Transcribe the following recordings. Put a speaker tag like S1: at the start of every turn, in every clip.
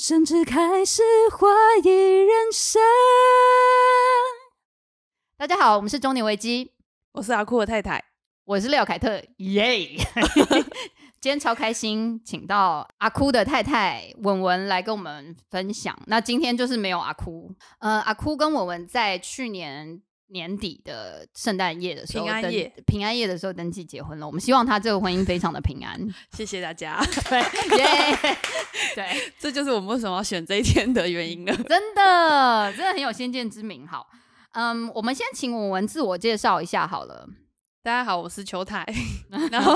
S1: 甚至开始怀疑人生。大家好，我们是中年危机，
S2: 我是阿酷的太太，
S1: 我是廖凯特，耶！今天超开心，请到阿哭的太太文文来跟我们分享。那今天就是没有阿哭，呃，阿哭跟文文在去年年底的圣诞夜的时候，
S2: 平安夜
S1: 平安夜的时候登记结婚了。我们希望他这个婚姻非常的平安。
S2: 谢谢大家。
S1: 对，耶，对，
S2: 这就是我们为什么要选这一天的原因了。
S1: 真的，真的很有先见之明。好，嗯，我们先请文文自我介绍一下好了。
S2: 大家好，我是邱太，然后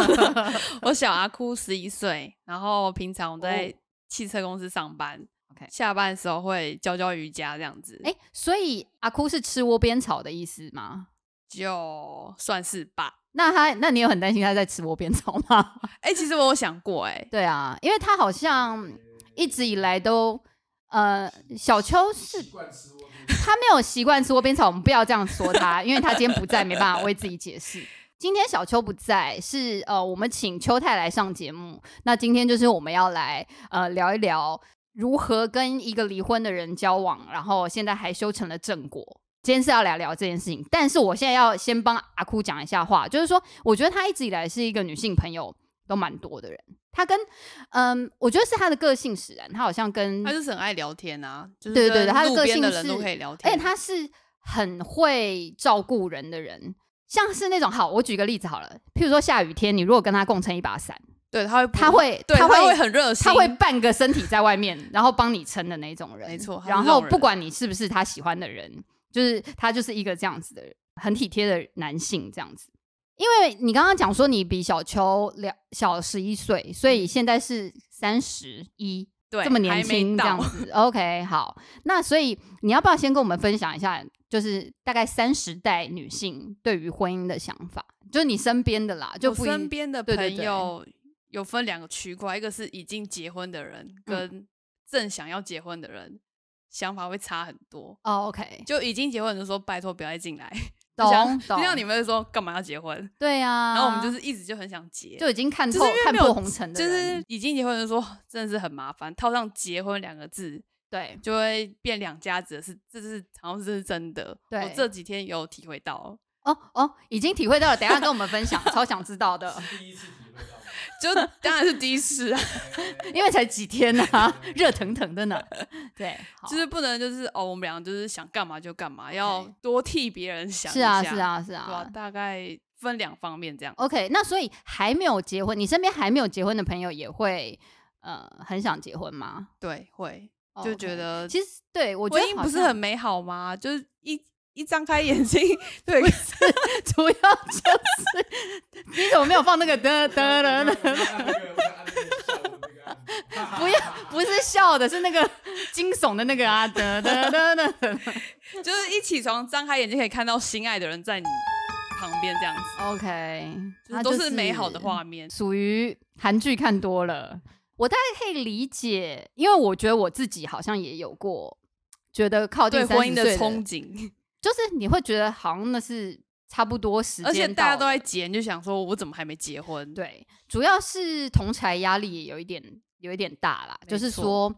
S2: 我小阿哭十一岁，然后平常我在汽车公司上班
S1: ，OK，
S2: 下班的时候会教教瑜伽这样子。
S1: 哎，所以阿哭是吃窝边草的意思吗？
S2: 就算是吧。
S1: 那他，那你有很担心他在吃窝边草吗？
S2: 哎，其实我有想过，哎，
S1: 对啊，因为他好像一直以来都，呃，小秋是。他没有习惯吃窝边草，我们不要这样说他，因为他今天不在，没办法为自己解释。今天小秋不在，是呃，我们请邱太来上节目。那今天就是我们要来呃聊一聊如何跟一个离婚的人交往，然后现在还修成了正果。今天是要聊聊这件事情，但是我现在要先帮阿哭讲一下话，就是说，我觉得他一直以来是一个女性朋友都蛮多的人。他跟嗯，我觉得是他的个性使然。他好像跟
S2: 他就是很爱聊天啊，就是
S1: 对对对，他的个性
S2: 的人都可以聊天，
S1: 而且他是很会照顾人的人。像是那种好，我举个例子好了，譬如说下雨天，你如果跟他共撑一把伞，
S2: 对，他会
S1: 他会
S2: 他会很热心，
S1: 他会半个身体在外面，然后帮你撑的那种人，
S2: 没错。
S1: 然后不管你是不是他喜欢的人，就是他就是一个这样子的人，很体贴的男性这样子。因为你刚刚讲说你比小秋两小十一岁，所以现在是三十一，
S2: 对，
S1: 这么年轻这样子。OK，好，那所以你要不要先跟我们分享一下，就是大概三十代女性对于婚姻的想法，就是你身边的啦，就
S2: 身边的朋友有分两个区块，一个是已经结婚的人，跟正想要结婚的人，想法会差很多。
S1: 哦，OK，
S2: 就已经结婚的说拜托不要再进来。
S1: 懂，
S2: 就像你们说干嘛要结婚？
S1: 对呀，
S2: 然后我们就是一直就很想结，
S1: 就已经看透看破红尘的，
S2: 就是已经结婚的说真的是很麻烦，套上结婚两个字，
S1: 对，
S2: 就会变两家子，是这是好像是真的。我这几天有体会到，
S1: 哦哦，已经体会到了，等下跟我们分享，超想知道的。
S2: 第一次体会到。就当然是第一次啊，
S1: 因为才几天呢，热腾腾的呢。对，
S2: 就是不能就是哦，我们俩就是想干嘛就干嘛，要多替别人想。
S1: 是啊，是啊，是啊。
S2: 大概分两方面这样。
S1: OK，那所以还没有结婚，你身边还没有结婚的朋友也会呃很想结婚吗？
S2: 对，会就觉得
S1: 其实对我
S2: 婚姻不是很美好吗？就是一。一张开眼睛，对，
S1: 主要就是你怎么没有放那个的的的的？不要，不是笑的，是那个惊悚的那个啊的的的的，
S2: 就是一起床张开眼睛可以看到心爱的人在你旁边这样子。
S1: OK，
S2: 都是美好的画面，
S1: 属于韩剧看多了，我大概可以理解，因为我觉得我自己好像也有过觉得靠近
S2: 婚姻的憧憬。
S1: 就是你会觉得好像那是差不多时间，而
S2: 且大家都在结，你就想说我怎么还没结婚？
S1: 对，主要是同才压力也有一点有一点大啦。就是说，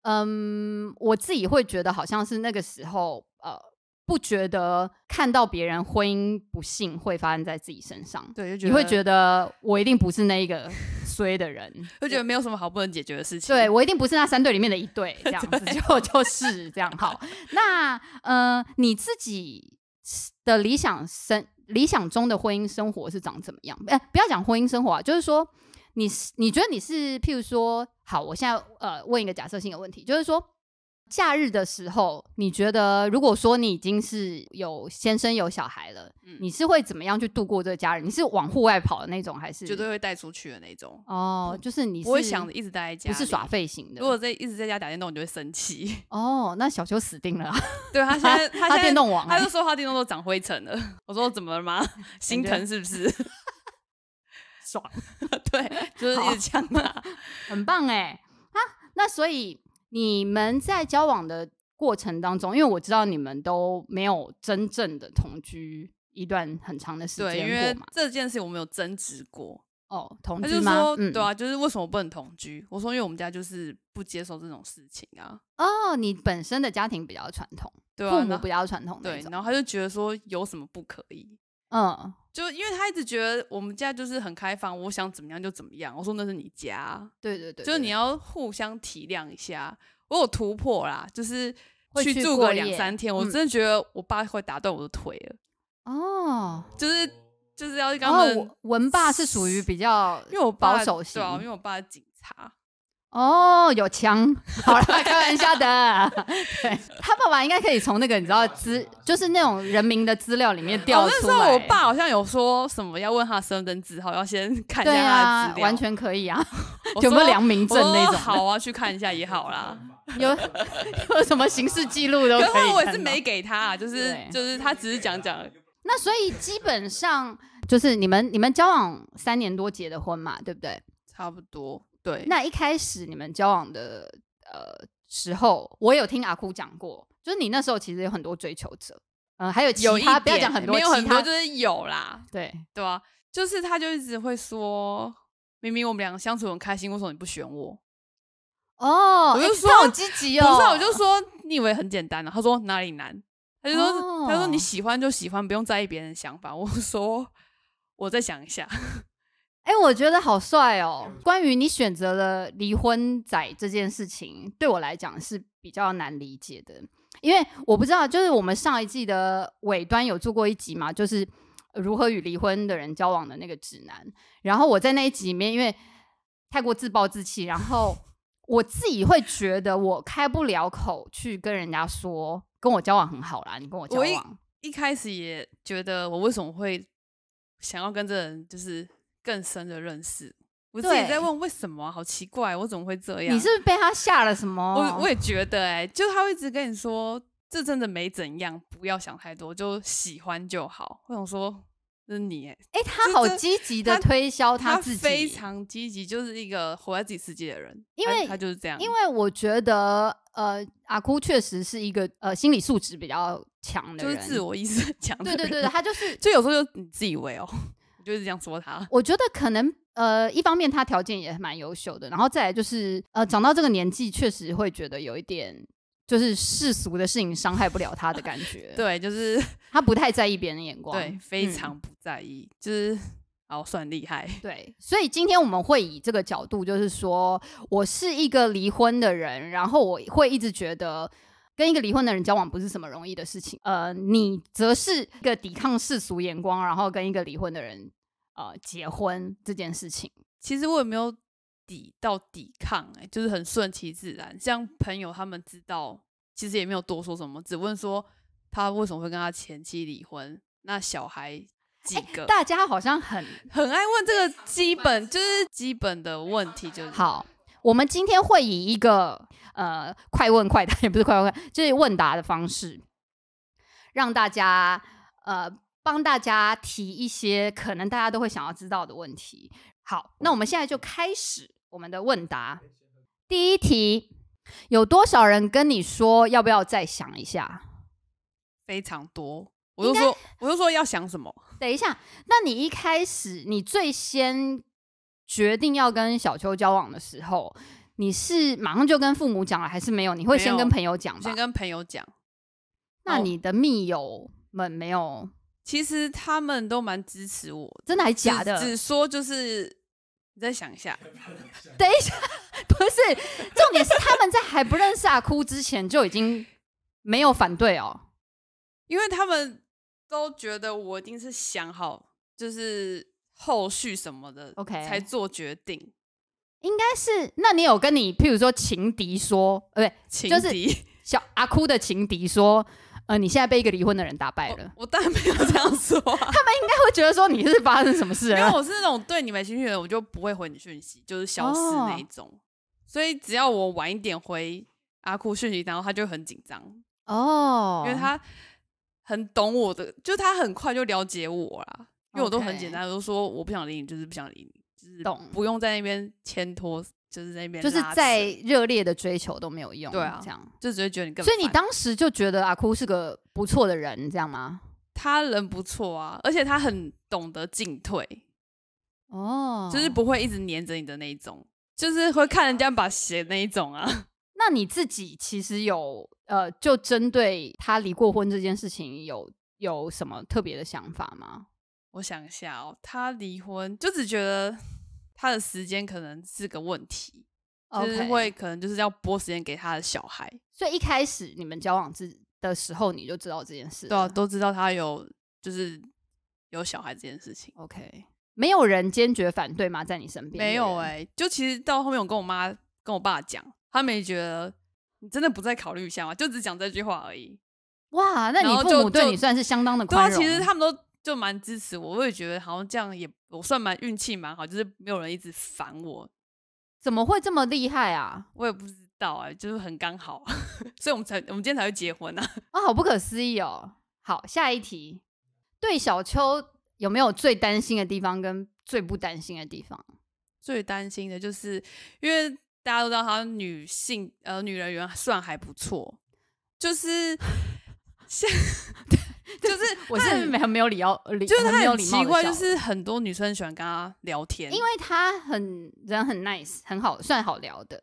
S1: 嗯，我自己会觉得好像是那个时候，呃，不觉得看到别人婚姻不幸会发生在自己身上，
S2: 对，
S1: 你会觉得我一定不是那一个衰的人，
S2: 就觉得没有什么好不能解决的事情。
S1: 对我一定不是那三对里面的一对，这样子就就是这样。好，那呃，你自己的理想生理想中的婚姻生活是长怎么样？哎，不要讲婚姻生活啊，就是说，你是你觉得你是譬如说，好，我现在呃问一个假设性的问题，就是说，假日的时候，你觉得如果说你已经是有先生有小孩了，
S2: 嗯
S1: 你是会怎么样去度过这个假日？你是往户外跑的那种，还是
S2: 绝对会带出去的那种，
S1: 哦，就是你是
S2: 不会想着一直待在家，
S1: 不是耍。废型的
S2: 如？果在一直在家打电动，你就会生气。
S1: 哦，那小秋死定了啊，
S2: 对他现在，他
S1: 他
S2: 现在
S1: 电动王欸
S2: 他就说他电动都长灰尘了。我说怎么了吗？心疼是不是？
S1: 爽，
S2: 对，就是一直呛他。
S1: 很棒哎啊！那所以你们在交往的过程当中，因为我知道你们都没有真正的同居一段很长的时
S2: 对，因
S1: 间
S2: 为
S1: 过嘛。
S2: 这件事我们有争执过。
S1: 哦，同
S2: 他就
S1: 居吗？
S2: 说，
S1: 嗯
S2: 对啊，就是为什么不能同居？我说，因为我们家就是不接受这种事情啊，
S1: 哦，你本身的家庭比较传统，
S2: 对啊，
S1: 父母比较传统
S2: 对，然后他就觉得说有什么不可以？
S1: 嗯，
S2: 就因为他一直觉得我们家就是很开放，我想怎么样就怎么样。我说那是你家，
S1: 对对对，
S2: 就是你
S1: 要
S2: 要互相体谅一下。我有突破啦，就是
S1: 会去
S2: 去住个
S1: 过
S2: 两三天，我
S1: 嗯
S2: 真的觉得我爸会打断我的腿了，
S1: 哦。
S2: 就是就是要跟
S1: 然
S2: 他们，
S1: 后文文爸是属于比较
S2: 因为我
S1: 保守型
S2: 对啊，因为我爸是警察，
S1: 哦，有枪，好了，开玩笑的。对他爸爸应该可以从那个你知道资，就是那种人民的资料里面调
S2: 哦，那
S1: 出来。
S2: 时候我爸好像有说什么要问他身份证字号，要先看一下他的
S1: 啊
S2: 资，料，
S1: 完全可以啊，有没有良民证那种的？
S2: 好啊，去看一下也好啦。
S1: 有有什么刑事记录都
S2: 可
S1: 可以
S2: 我也是没给他啊，就是就是他只是讲讲，
S1: 那所以基本上就是你们你们交往三年多结的婚嘛，对不对？
S2: 差不多对。
S1: 那一开始你们交往的呃时候，我有听阿哭讲过，就是你那时候其实有很多追求者，嗯、还有其他不要
S2: 点
S1: 讲很多，
S2: 没有很多，就是有啦，
S1: 对
S2: 对啊、就是他就一直会说，明明我们两个相处很开心，为什么你不选我？
S1: 哦，
S2: 我就说
S1: 欸好积极哦，
S2: 不是啊，我就说你以为很简单啊？他说哪里难？他就说、他说
S1: 哦
S2: 你喜欢就喜欢，不用在意别人的想法。我说我再想一下。
S1: 哎、我觉得好帅哦！关于你选择了离婚仔这件事情，对我来讲是比较难理解的，因为我不知道，就是我们上一季的尾端有做过一集嘛，就是呃如何与离婚的人交往的那个指南。然后我在那一集里面，因为太过自暴自弃，然后我自己会觉得我开不了口去跟人家说，跟我交往很好啦，你跟我交
S2: 我一
S1: 往，
S2: 一开始也觉得我为什么会想要跟这人就是更深的认识，我自己在问为什么啊、好奇怪，我怎么会这样？
S1: 你是不是被他吓了什么？
S2: 我我也觉得哎、就他会一直跟你说，这真的没怎样，不要想太多，就喜欢就好。我想说，这是你哎、
S1: 哎、他好积极的推销
S2: 他
S1: 自己，
S2: 非常积极，就是一个活在自己世界的人，
S1: 因为
S2: 他就是这样，
S1: 因为我觉得，呃，阿哭确实是一个呃心理素质比较强的人，
S2: 就是自我意识很强，
S1: 对对对对，他就是，
S2: 就有时候就你自以为哦，我就是这样说他，
S1: 我觉得可能呃，一方面他条件也蛮优秀的，然后再来就是呃，长到这个年纪，确实会觉得有一点就是世俗的事情伤害不了他的感觉，，
S2: 对，就是。
S1: 他不太在意别人的眼光，
S2: 对，非
S1: 嗯。
S2: 常不在意，就是哦算厉害，
S1: 对，所以今天我们会以这个角度，就是说我是一个离婚的人，然后我会一直觉得跟一个离婚的人交往不是什么容易的事情。呃，你则是一个抵抗世俗眼光，然后跟一个离婚的人呃结婚这件事情。
S2: 其实我也没有抵到抵抗、欸，就是很顺其自然。像朋友他们知道，其实也没有多说什么，只问说他为什么会跟他前妻离婚，那小孩几个，
S1: 大家好像很
S2: 很爱问这个基本就是基本的问题，就是
S1: 好。我们今天会以一个呃快问快答，也不是快问快，就是问答的方式，让大家呃帮大家提一些可能大家都会想要知道的问题。好，那我们现在就开始我们的问答。第一题，有多少人跟你说要不要再想一下？
S2: 非常多。我就说，我就说要想什么？
S1: 等一下，那你一开始你最先决定要跟小秋交往的时候，你是马上就跟父母讲了，还是没有？你会先跟朋友讲吧
S2: 先？跟朋友讲。
S1: 那
S2: 哦
S1: 你的密友们没有？
S2: 其实他们都蛮支持我，
S1: 真的还假的？
S2: 只只说就是你再想一下，
S1: 等一下，不是，重点是他们在还不认识阿哭之前就已经没有反对哦。
S2: 因为他们都觉得我一定是想好，就是后续什么的
S1: OK
S2: 才做决定。
S1: 应该是，那你有跟你譬如说情敌说，呃，不对，
S2: 情
S1: 就是
S2: 敌
S1: 小阿哭的情敌说，呃，你现在被一个离婚的人打败了，
S2: 我当然没有这样说、啊，
S1: 他会觉得说你是发生什么事了？
S2: 因为我是那种对你没兴趣的人，我就不会回你讯息，就是消失那一种。所以只要我晚一点回阿哭讯息，然后他就很紧张，
S1: 哦，
S2: 因为他很懂我的，就他很快就了解我啦。因为我都很简单，我都说我不想理你，就是不想理你，就是
S1: 懂
S2: 不用在那边牵拖，就是在那边
S1: 就是再热烈的追求都没有用，
S2: 对啊
S1: 这样。
S2: 就只会觉得你更
S1: 所以你
S2: 烦
S1: 当时就觉得阿哭是个不错的人，这样吗？
S2: 他人不错啊，而且他很懂得进退，
S1: 哦，
S2: 就是不会一直黏着你的那一种，就是会看人家把鞋那一种啊。
S1: 那你自己其实有呃，就针对他离过婚这件事情有有什么特别的想法吗？
S2: 我想一下哦，他离婚就只觉得他的时间可能是个问题，就是
S1: OK
S2: 会可能就是要拨时间给他的小孩，
S1: 所以一开始你们交往之的时候，你就知道这件事了，
S2: 对啊，都知道他有就是有小孩这件事情。
S1: OK，没有人坚决反对吗？在你身边
S2: 没有
S1: 哎、
S2: 哎、就其实到后面我跟我妈跟我爸讲，他们也觉得你真的不再考虑一下吗？就只讲这句话而已。
S1: 哇，那你父母对你算是相当的
S2: 对啊，
S1: 宽容。
S2: 其实他们都就蛮支持我，我也觉得好像这样也我算蛮运气蛮好，就是没有人一直烦我，
S1: 怎么会这么厉害啊？
S2: 我也不知道哎、就是很刚好，所以我们才我们今天才会结婚啊。
S1: 啊，好不可思议哦！好，下一题，对小秋有没有最担心的地方跟最不担心的地方？
S2: 最担心的就是，因为大家都知道她女性呃女人缘算还不错，就是 像 就是
S1: 我是
S2: 很
S1: 没有没有礼貌，礼
S2: 就是他很奇怪，就是很多女生喜欢跟他聊天，
S1: 因为他很人很 nice，很好，算好聊的。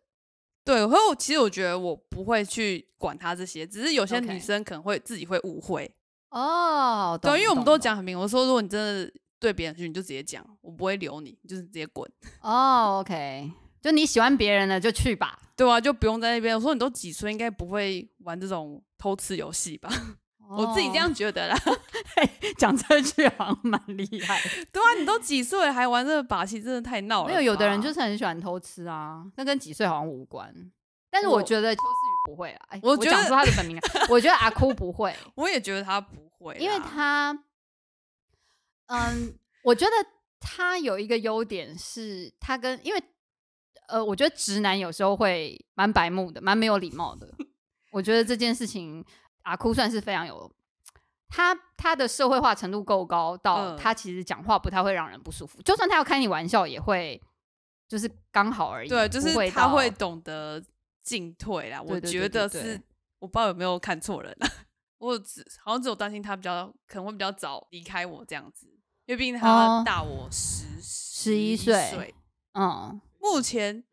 S2: 对，然后其实我觉得我不会去管他这些，只是有些女生可能会自己会误会。
S1: 哦，懂
S2: 对，因为我们都讲很明，我说如果你真的对别人去，你就直接讲，我不会留你，你就是直接滚。
S1: 哦，OK，就你喜欢别人的就去吧。
S2: 对啊，就不用在那边。我说你都几岁，应该不会玩这种偷吃游戏吧？我自己这
S1: 哦
S2: 样觉得啦。
S1: 讲这句好像蛮厉害的。
S2: 对啊，你都几岁了还玩这个把戏，真的太闹了。
S1: 没有，有的人就是很喜欢偷吃啊，那跟几岁好像无关。但是我
S2: 我
S1: 觉得邱思雨不会啊，哎，
S2: 我
S1: 讲出他的本名啊，我觉得阿哭不会，
S2: 我也觉得他不会，
S1: 因为他，嗯，我觉得他有一个优点是，他跟因为呃，我觉得直男有时候会蛮白目的，蛮没有礼貌的。我觉得这件事情，阿哭算是非常有他他的社会化程度够高，到
S2: 嗯
S1: 他其实讲话不太会让人不舒服，就算他要开你玩笑，也会就是刚好而已。
S2: 对，就是他会懂得进退啦。我觉得是，我不知道有没有看错人啊。我只好像只有担心他比较可能会比较早离开我这样子，因为毕竟他
S1: 哦
S2: 大我十
S1: 十一
S2: 一
S1: 岁嗯，
S2: 目前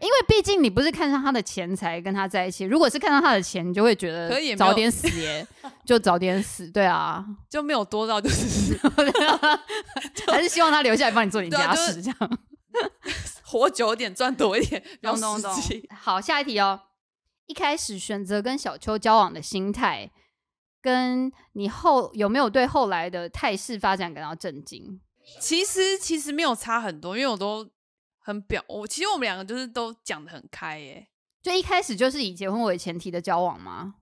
S1: 因为毕竟你不是看上他的钱才跟他在一起，如果是看上他的钱，你就会觉得
S2: 可以
S1: 早点死耶，就早点死。对啊，
S2: 就没有多到就是
S1: 还是希望他留下来帮你做点
S2: 对啊就是
S1: 家事，这样。
S2: 活久一点赚多一点，比较
S1: 懂懂懂。。好，下一题哦。一开始选择跟小秋交往的心态，跟你后有没有对后来的态势发展感到震惊？
S2: 其实其实没有差很多，因为我都很表，我其实我们两个就是都讲的很开耶。
S1: 就一开始就是以结婚为前提的交往吗？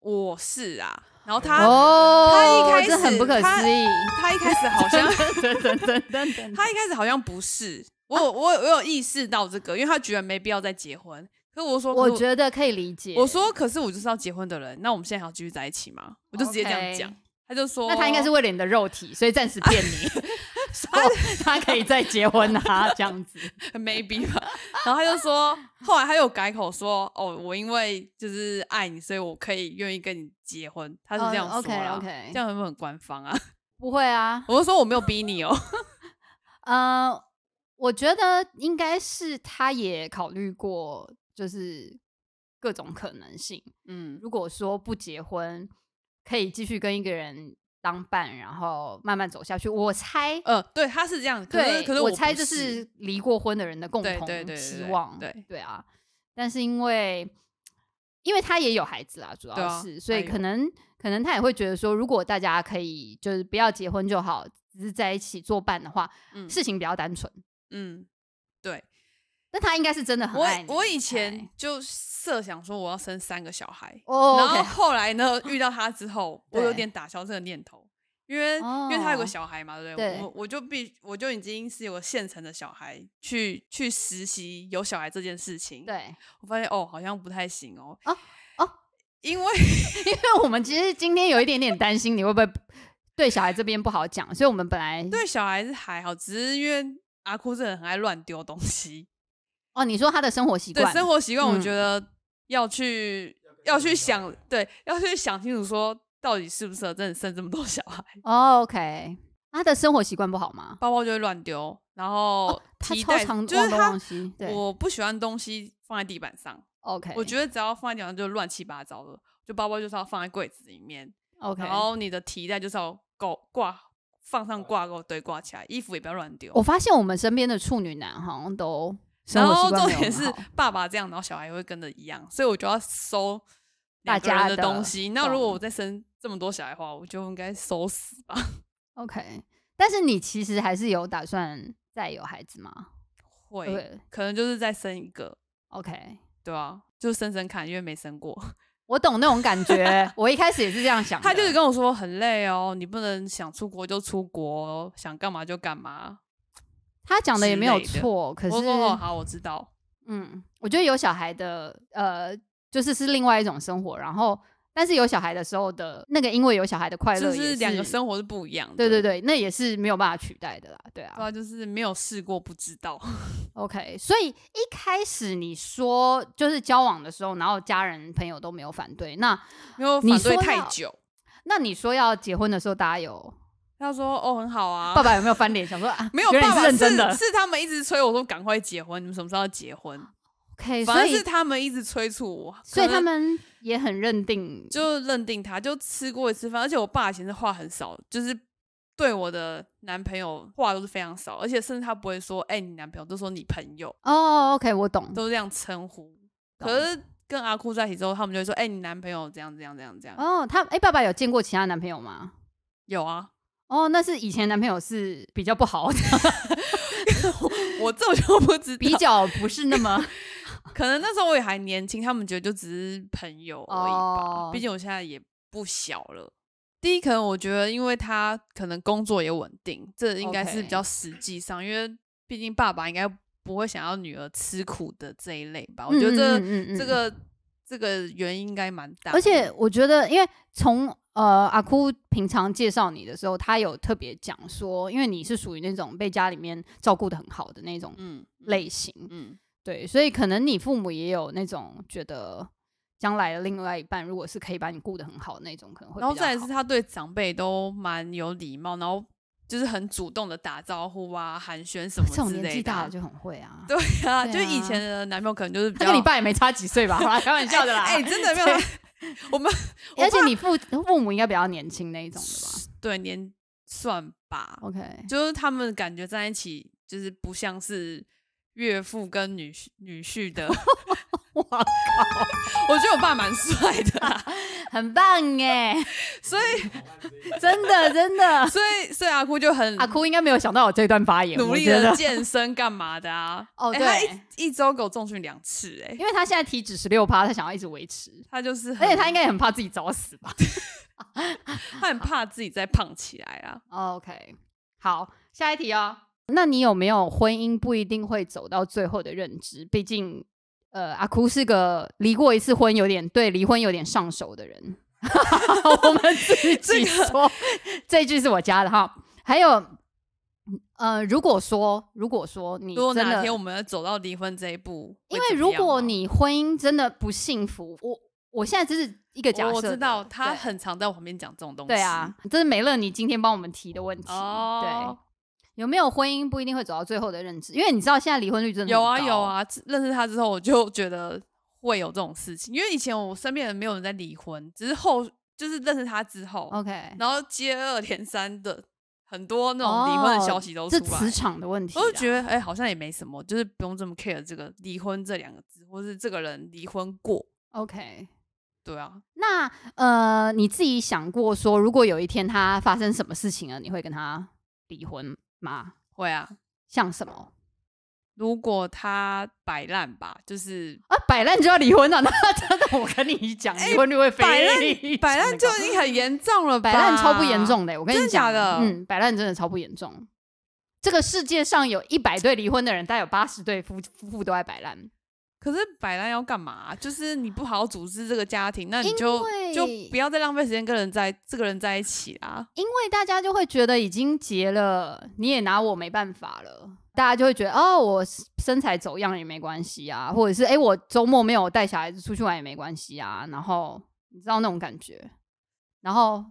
S2: 我是啊，然后他、
S1: 哦，
S2: 他一开始
S1: 很不可思议。
S2: 他一开始好像 他一开始好像不是，我有我有我有意识到这个，因为他觉得没必要再结婚。可我说，
S1: 我觉得可以理解。
S2: 我说，可是我就是要结婚的人，那我们现在还要继续在一起吗？我就直接这样讲。他就说，
S1: 那他应该是为了你的肉体，所以暂时骗你，说他可以再结婚啊，这样子。
S2: maybe 吧。然后他就说，后来他又改口说，哦，我因为就是爱你，所以我可以愿意跟你结婚。他是这样说啦
S1: o k OK，
S2: 这样会不会很官方啊？
S1: 不会啊。
S2: 我就说我没有逼你哦。
S1: 呃，我觉得应该是他也考虑过，就是各种可能性。
S2: 嗯，
S1: 如果说不结婚，可以继续跟一个人当伴，然后慢慢走下去。我猜，
S2: 呃，对，他是这样。可是
S1: 对，
S2: 可是
S1: 我猜这是离过婚的人的共同
S2: 对对对对对
S1: 希望。
S2: 对
S1: 对啊，但是因为因为他也有孩子啊，主要是，所以可能可能他也会觉得说，如果大家可以就是不要结婚就好，只是在一起作伴的话，
S2: 嗯
S1: 事情比较单纯。
S2: 嗯，
S1: 那他应该是真的很爱你。
S2: 我我以前就设想说我要生三个小孩，
S1: 哦
S2: 然后后来呢遇到他之后，我有点打消这个念头，因为、因为他有
S1: 哦
S2: 个小孩嘛，对不
S1: 对
S2: 对？我我就必我就已经是有个现成的小孩去去实习有小孩这件事情，
S1: 对，
S2: 我发现哦好像不太行哦
S1: 哦哦，
S2: 因为
S1: 因为我们其实今天有一点点担心你会不会对小孩这边不好讲，所以我们本来
S2: 对小孩是还好，只是因为阿哭这人很爱乱丢东西，
S1: 哦，你说他的生活习
S2: 对
S1: 惯，
S2: 生活习惯，我
S1: 嗯
S2: 觉得要去、要去想，对，要去想清楚说到底适不适合真的生这么多小孩。
S1: 哦，OK，他的生活习惯不好吗？
S2: 包包就会乱丢，然后
S1: 哦他
S2: 提袋、
S1: 超常
S2: 就是他
S1: 忘东忘，西，对
S2: 我不喜欢东西放在地板上
S1: ，，OK，
S2: 我觉得只要放在地板上就乱七八糟的，就包包就是要放在柜子里面
S1: ，OK，
S2: 然后你的提袋就是要够挂放上挂钩堆挂起来，衣服也不要乱丢。
S1: 我发现我们身边的处女男好像都生
S2: 然后重点是爸爸这样，然后小孩也会跟着一样，所以我就要收
S1: 大家的
S2: 东西。那如果我再生这么多小孩的话，我就应该收死吧。
S1: OK，但是你其实还是有打算再有孩子吗？
S2: 会，可能就是再生一个
S1: ，，OK，
S2: 对啊，就生生看，因为没生过。
S1: 我懂那种感觉，我一开始也是这样想。
S2: 他就是跟我说很累哦，你不能想出国就出国哦，想干嘛就干嘛。
S1: 他讲的也没有错，可是
S2: 好，我知道。
S1: 嗯，我觉得有小孩的呃，就是是另外一种生活，然后但是有小孩的时候的那个，因为有小孩的快乐
S2: 就是两个生活是不一样的。
S1: 对对对，那也是没有办法取代的啦，对啊。
S2: 对啊，就是没有试过不知道。
S1: OK，所以一开始你说就是交往的时候，然后家人朋友都没有反对，那
S2: 没有
S1: 你
S2: 反对
S1: 说
S2: 太久。
S1: 那你说要结婚的时候，大家有
S2: 他说哦，很好啊。
S1: 爸爸有没有翻脸想说啊？
S2: 没有，爸爸
S1: 是认真的。
S2: 是他们一直催我说赶快结婚，你们什么时候要结婚？
S1: OK，
S2: 反正是他们一直催促我，
S1: 所以他们也很认定，
S2: 就认定他就吃过一次饭，而且我爸以前是话很少，就是对我的男朋友话都是非常少，而且甚至他不会说哎、你男朋友，都说你朋友，
S1: 哦，OK，我懂。
S2: 都是这样称呼。可是跟阿哭在一起之后，他们就会说哎、你男朋友这样这样这样这样。
S1: 哦，他哎、爸爸有见过其他男朋友吗？
S2: 有啊，
S1: 哦，那是以前男朋友是比较不好，
S2: 我这我就不知 道，
S1: 比较不是那么
S2: 可能那时候我也还年轻，他们觉得就只是朋友而已吧。
S1: 哦
S2: 毕竟我现在也不小了。第一，可能我觉得，因为他可能工作也稳定，这应该是比较实际上因为毕竟爸爸应该不会想要女儿吃苦的这一类吧。我觉得这、
S1: 嗯嗯嗯嗯
S2: 这个这个原因应该蛮大的。
S1: 而且我觉得，因为从呃阿哭平常介绍你的时候，他有特别讲说，因为你是属于那种被家里面照顾的很好的那种
S2: 嗯
S1: 类型，
S2: 嗯，
S1: 对，所以可能你父母也有那种觉得将来的另外一半，如果是可以把你顾得很好的那种，可能会
S2: 然后再来是他对长辈都蛮有礼貌，然后就是很主动的打招呼啊、寒暄什么
S1: 这种
S2: 之类的啊、
S1: 年纪大了就很会啊。
S2: 对啊，
S1: 对
S2: 就以
S1: 啊
S2: 前的男朋友可能就是比较
S1: 他跟你爸也没差几岁吧？好啦，开玩笑的啦。
S2: 哎、真的没有
S1: 对，
S2: 我们我
S1: 而且你父父母应该比较年轻那一种的吧
S2: 对年算吧
S1: ，？OK，
S2: 就是他们感觉在一起，就是不像是岳父跟女婿女婿的。
S1: 我靠，
S2: 我觉得我爸蛮帅的啊、
S1: 很棒哎，
S2: 所以
S1: 真的真的。
S2: 所以所以阿哭就很
S1: 阿哭应该没有想到我这段发言，
S2: 努力的健身干嘛的啊？
S1: 哦对
S2: 一一周给我重训两次、哎，
S1: 因为他现在体脂十六趴，他想要一直维持，
S2: 他就是，
S1: 而且他应该也很怕自己早死吧
S2: 他很怕自己再胖起来啊。
S1: ？OK，好，下一题哦。那你有没有婚姻不一定会走到最后的认知？毕竟，呃，阿哭是个离过一次婚，有点对离婚有点上手的人。我们自己 说，这句是我加的哈。还有，呃，如果说如果说你
S2: 如果
S1: 真的
S2: 哪天我们要走到离婚这一步，
S1: 因为如果你婚姻真的不幸福，我我现在只是一个假设，
S2: 我我知道他很常在我旁边讲这种东西，
S1: 对啊，这是美乐你今天帮我们提的问题。
S2: 哦，
S1: 对，有没有婚姻不一定会走到最后的认知，因为你知道现在离婚率真的
S2: 有啊有，啊，认识他之后我就觉得会有这种事情，因为以前我身边人没有人在离婚，只是后就是认识他之后
S1: ，OK，
S2: 然后接二连三的很多那种离婚的消息都出来，
S1: 哦这磁场的问题啦，
S2: 我就觉得哎、好像也没什么，就是不用这么 care 这个离婚这两个字，或是这个人离婚过
S1: ，OK。
S2: 对啊，
S1: 那呃，你自己想过说，如果有一天他发生什么事情了，你会跟他离婚吗？
S2: 会啊，
S1: 像什么？
S2: 如果他摆烂吧，就是
S1: 啊，摆烂就要离婚了，那真的我跟你讲，离婚率会非
S2: 摆烂
S1: 常
S2: 摆烂就已经很严重了吧？
S1: 摆烂超不严重的欸、我跟你讲，嗯，摆烂真的超不严重。这个世界上有一百对离婚的人，大概有八十对夫夫妇都在摆烂。
S2: 可是摆烂要干嘛？就是你不好好组织这个家庭，那你就就不要再浪费时间跟人在这个人在一起啦。
S1: 因为大家就会觉得已经结了，你也拿我没办法了。大家就会觉得哦，我身材走样也没关系啊，或者是哎、诶我周末没有带小孩子出去玩也没关系啊。然后你知道那种感觉，然后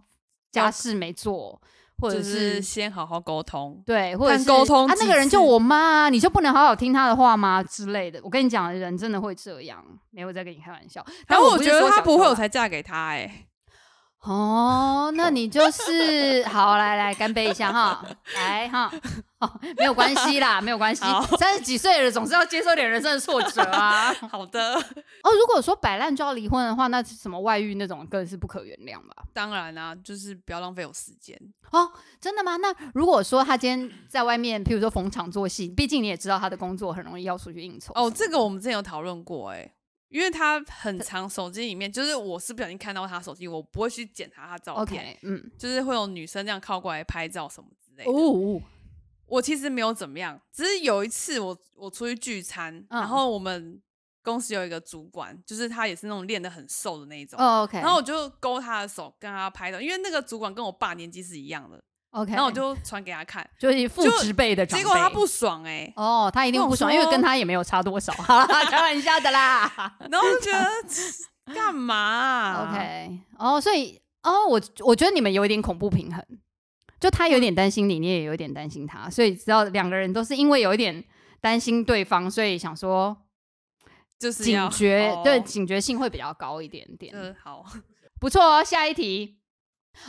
S1: 家事没做，或者
S2: 是
S1: 是
S2: 先好好沟通。
S1: 对，或者是
S2: 沟通
S1: 啊，那个人就我妈啊，你就不能好好听她的话吗之类的？我跟你讲，人真的会这样，没有在跟你开玩笑。但
S2: 然后我觉得他不会，我才嫁给他哎、
S1: 哦，那你就是好，来来干杯一下哈，来哈，哦，没有关系啦，没有关系，三十几岁了，总是要接受点人生的挫折啊。
S2: 好的，
S1: 哦，如果说摆烂就要离婚的话，那什么外遇那种更是不可原谅吧？
S2: 当然啦、就是不要浪费我时间。
S1: 哦，真的吗？那如果说他今天在外面，譬如说逢场作戏，毕竟你也知道他的工作很容易要出去应酬
S2: 哦，这个我们之前有讨论过哎、因为他很长手机里面，就是我是不小心看到他手机，我不会去检查他照片
S1: 嗯，
S2: 就是会有女生这样靠过来拍照什么之类的。
S1: 哦，
S2: 我其实没有怎么样，只是有一次我我出去聚餐，
S1: 嗯。
S2: 然后我们公司有一个主管，就是他也是那种练得很瘦的那一种，
S1: 哦，OK，
S2: 然后我就勾他的手跟他拍照，因为那个主管跟我爸年纪是一样的，
S1: OK，
S2: 然后我就传给他看，
S1: 就是父
S2: 就
S1: 职辈的长辈，
S2: 结果他不爽哎、
S1: 哦，他一定不爽，因为跟他也没有差多少，哈哈，开玩笑的啦。
S2: 然后觉得干嘛、啊、
S1: OK，哦，所以哦，我我觉得你们有一点恐怖平衡，就他有点担心你，你也有一点担心他，所以知道两个人都是因为有一点担心对方，所以想说
S2: 就是要
S1: 警觉，
S2: 哦。
S1: 对警觉性会比较高一点点。
S2: 就是好，
S1: 不错哦，下一题。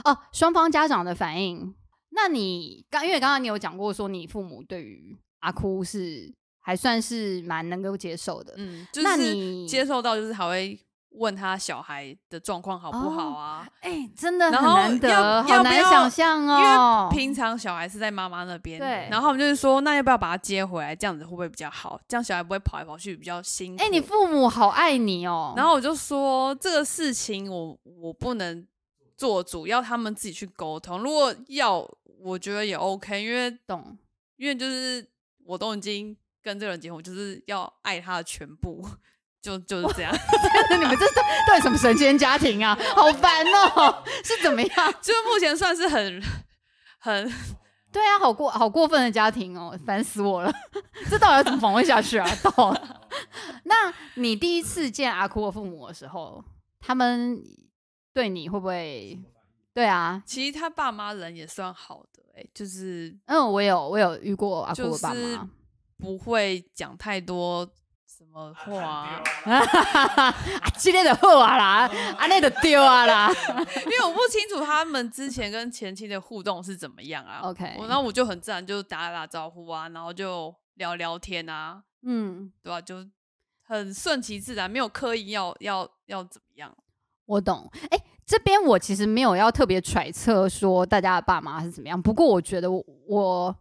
S1: 哦，双方家长的反应。那你刚因为刚刚你有讲过说你父母对于阿哭是还算是蛮能够接受的，
S2: 嗯，就
S1: 那
S2: 是
S1: 你
S2: 接受到就是还会问他小孩的状况好不好啊，
S1: 哎、真的很难得，好难想象哦
S2: 因
S1: 哦。
S2: 为平常小孩是在妈妈那边，
S1: 对
S2: 然后我们就是说，那要不要把他接回来？这样子会不会比较好？这样小孩不会跑来跑去，比较辛苦。
S1: 哎、你父母好爱你哦。
S2: 然后我就说这个事情我我不能做主，要他们自己去沟通。如果要，我觉得也 OK，因为
S1: 懂
S2: 因为就是我都已经跟这个人结婚，就是要爱他的全部，就就是这样。
S1: 你们这到到底什么神仙家庭啊？好烦哦！是怎么样？
S2: 就目前算是很很
S1: 对啊，好过好过分的家庭哦，烦死我了！这到底要怎么访问下去啊？到了，那你第一次见阿哭的父母的时候，他们对你会不会？对啊，
S2: 其实他爸妈人也算好的、欸，就是
S1: 嗯，我有我有遇过阿哭
S2: 就
S1: 的爸
S2: 是
S1: 妈，
S2: 不会讲太多什么话啊、
S1: 啊，今天的好啊啦，啊那的丢啊啦。
S2: 因为我不清楚他们之前跟前妻的互动是怎么样啊。
S1: OK
S2: 我然后我就很自然就打打招呼啊，然后就聊聊天啊，
S1: 嗯，
S2: 对吧、就很顺其自然，没有刻意要要要怎么样。
S1: 我懂。哎、这边我其实没有要特别揣测说大家的爸妈是怎么样，不过我觉得我我。